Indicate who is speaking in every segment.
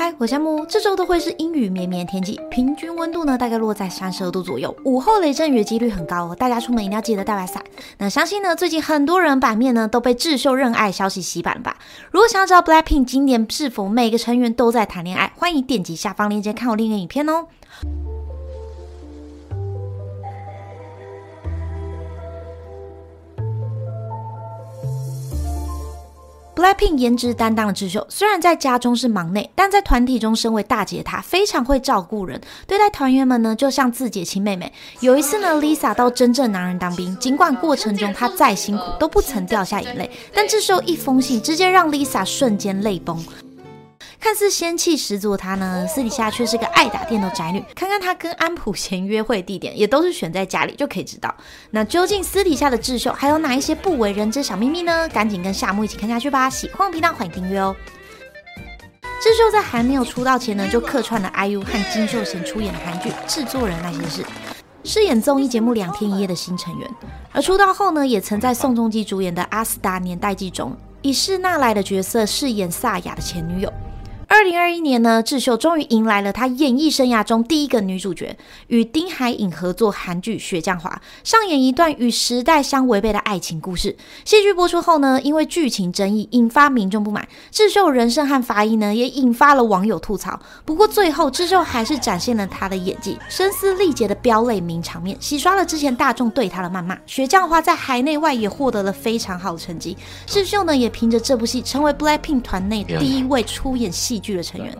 Speaker 1: 嗨，我夏木。这周都会是阴雨绵绵天气，平均温度呢大概落在三十二度左右。午后雷阵雨的几率很高哦，大家出门一定要记得带把伞。那相信呢，最近很多人版面呢都被智秀认爱消息洗版了吧？如果想要知道 Blackpink 今年是否每个成员都在谈恋爱，欢迎点击下方链接看我另一个影片哦。Blackpink 颜值担当的智秀，虽然在家中是忙内，但在团体中身为大姐，她非常会照顾人，对待团员们呢，就像自己的亲妹妹。有一次呢，Lisa 到真正男人当兵，尽管过程中她再辛苦，都不曾掉下眼泪，但智秀一封信，直接让 Lisa 瞬间泪崩。看似仙气十足的她呢，私底下却是个爱打电动宅女。看看她跟安普贤约会地点，也都是选在家里，就可以知道。那究竟私底下的智秀还有哪一些不为人知小秘密呢？赶紧跟夏木一起看下去吧！喜欢频道欢迎订阅哦。智秀在还没有出道前呢，就客串了 IU 和金秀贤出演的韩剧《制作人那些事》，饰演综艺节目《两天一夜》的新成员。而出道后呢，也曾在宋仲基主演的《阿斯达年代记》中，以是娜来的角色饰演萨雅的前女友。二零二一年呢，智秀终于迎来了她演艺生涯中第一个女主角，与丁海寅合作韩剧《雪降华》，上演一段与时代相违背的爱情故事。戏剧播出后呢，因为剧情争议引发民众不满，智秀人设和发音呢也引发了网友吐槽。不过最后，智秀还是展现了她的演技，声嘶力竭的飙泪名场面，洗刷了之前大众对她的谩骂。《雪降华》在海内外也获得了非常好的成绩，智秀呢也凭着这部戏成为 BLACKPINK 团内第一位出演戏。剧的成员，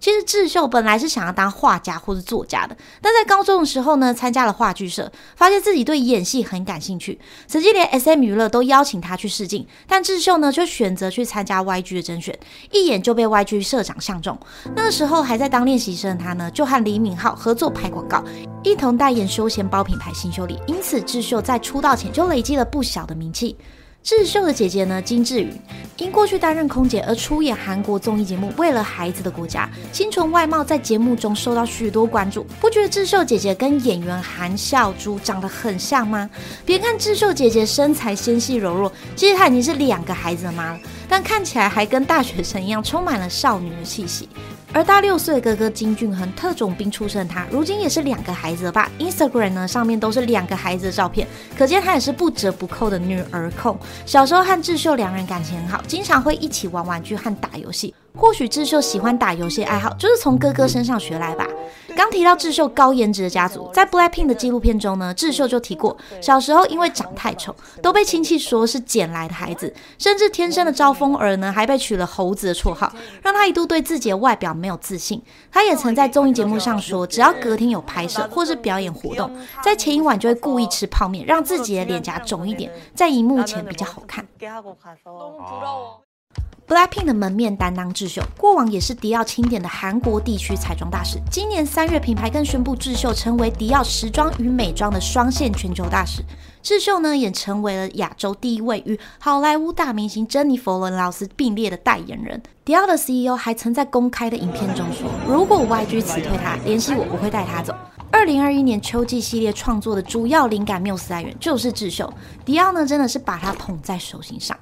Speaker 1: 其实智秀本来是想要当画家或是作家的，但在高中的时候呢，参加了话剧社，发现自己对演戏很感兴趣，曾经连 S M 娱乐都邀请他去试镜，但智秀呢却选择去参加 Y G 的甄选，一眼就被 Y G 社长相中。那个时候还在当练习生的他呢，就和李敏镐合作拍广告，一同代言休闲包品牌新修理，因此智秀在出道前就累积了不小的名气。智秀的姐姐呢，金智宇，因过去担任空姐而出演韩国综艺节目《为了孩子的国家》，清纯外貌在节目中受到许多关注。不觉得智秀姐姐跟演员韩孝珠长得很像吗？别看智秀姐姐身材纤细柔弱，其实她已经是两个孩子的妈了，但看起来还跟大学生一样，充满了少女的气息。而大六岁的哥哥金俊亨，特种兵出身的，他如今也是两个孩子的爸。Instagram 呢上面都是两个孩子的照片，可见他也是不折不扣的女儿控。小时候和智秀两人感情很好，经常会一起玩玩具和打游戏。或许智秀喜欢打游戏爱好，就是从哥哥身上学来吧。刚提到智秀高颜值的家族，在 Blackpink 的纪录片中呢，智秀就提过，小时候因为长太丑，都被亲戚说是捡来的孩子，甚至天生的招风耳呢，还被取了猴子的绰号，让他一度对自己的外表没有自信。他也曾在综艺节目上说，只要隔天有拍摄或是表演活动，在前一晚就会故意吃泡面，让自己的脸颊肿一点，在荧幕前比较好看。Blackpink 的门面担当智秀，过往也是迪奥钦点的韩国地区彩妆大使。今年三月，品牌更宣布智秀成为迪奥时装与美妆的双线全球大使。智秀呢，也成为了亚洲第一位与好莱坞大明星珍妮佛伦劳斯并列的代言人。迪奥的 CEO 还曾在公开的影片中说：“如果 YG 辞退他，联系我，我会带他走。”二零二一年秋季系列创作的主要灵感缪斯来源就是智秀。迪奥呢，真的是把他捧在手心上。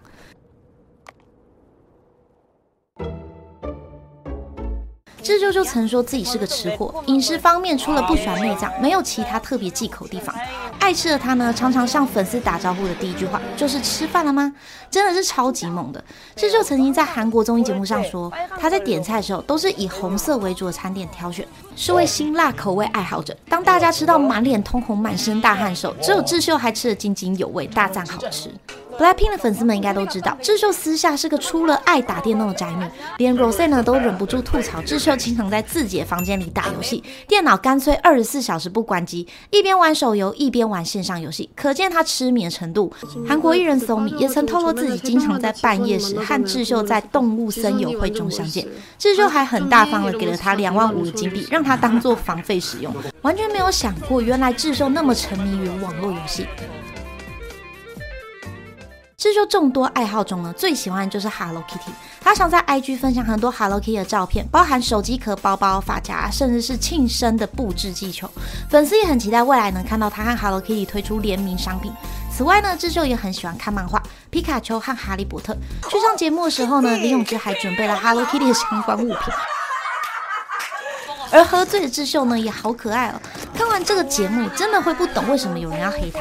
Speaker 1: 智秀就曾说自己是个吃货，饮食方面除了不喜欢内脏，没有其他特别忌口地方。爱吃的他呢，常常向粉丝打招呼的第一句话就是“吃饭了吗？”真的是超级猛的。智秀曾经在韩国综艺节目上说，他在点菜的时候都是以红色为主的餐点挑选，是位辛辣口味爱好者。当大家吃到满脸通红、满身大汗时候，只有智秀还吃得津津有味，大赞好吃。Blackpink 的粉丝们应该都知道，智秀私下是个除了爱打电动的宅女，连 Rose 呢都忍不住吐槽，智秀经常在自己的房间里打游戏，电脑干脆二十四小时不关机，一边玩手游一边玩线上游戏，可见他痴迷的程度。韩国艺人 Somi 也曾透露自己经常在半夜时和智秀在动物森友会中相见，智秀还很大方的给了他两万五的金币，让他当做房费使用，完全没有想过原来智秀那么沉迷于网络游戏。智秀众多爱好中呢，最喜欢的就是 Hello Kitty。他常在 IG 分享很多 Hello Kitty 的照片，包含手机壳、包包、发夹，甚至是庆生的布置气球。粉丝也很期待未来能看到他和 Hello Kitty 推出联名商品。此外呢，智秀也很喜欢看漫画，皮卡丘和哈利波特。去上节目的时候呢，李永芝还准备了 Hello Kitty 的相关物品。而喝醉的智秀呢，也好可爱哦。看完这个节目，真的会不懂为什么有人要黑他。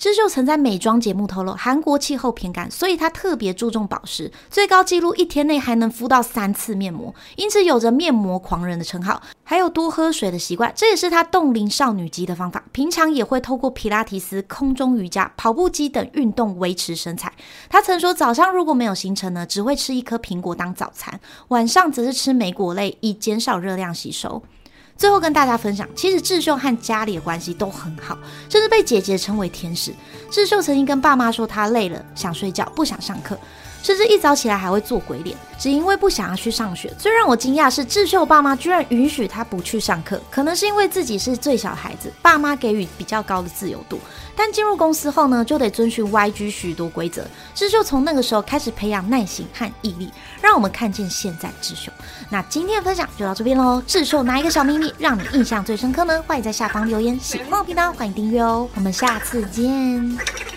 Speaker 1: 智秀曾在美妆节目透露，韩国气候偏干，所以她特别注重保湿，最高纪录一天内还能敷到三次面膜，因此有着面膜狂人的称号。还有多喝水的习惯，这也是她冻龄少女肌的方法。平常也会透过皮拉提斯、空中瑜伽、跑步机等运动维持身材。她曾说，早上如果没有行程呢，只会吃一颗苹果当早餐，晚上则是吃莓果类，以减少热量吸收。最后跟大家分享，其实智秀和家里的关系都很好，甚至被姐姐称为天使。智秀曾经跟爸妈说，她累了，想睡觉，不想上课。甚至一早起来还会做鬼脸，只因为不想要去上学。最让我惊讶是，智秀爸妈居然允许他不去上课，可能是因为自己是最小孩子，爸妈给予比较高的自由度。但进入公司后呢，就得遵循 YG 许多规则。智秀从那个时候开始培养耐心和毅力，让我们看见现在智秀。那今天的分享就到这边喽。智秀哪一个小秘密让你印象最深刻呢？欢迎在下方留言。喜欢我频道，欢迎订阅哦。我们下次见。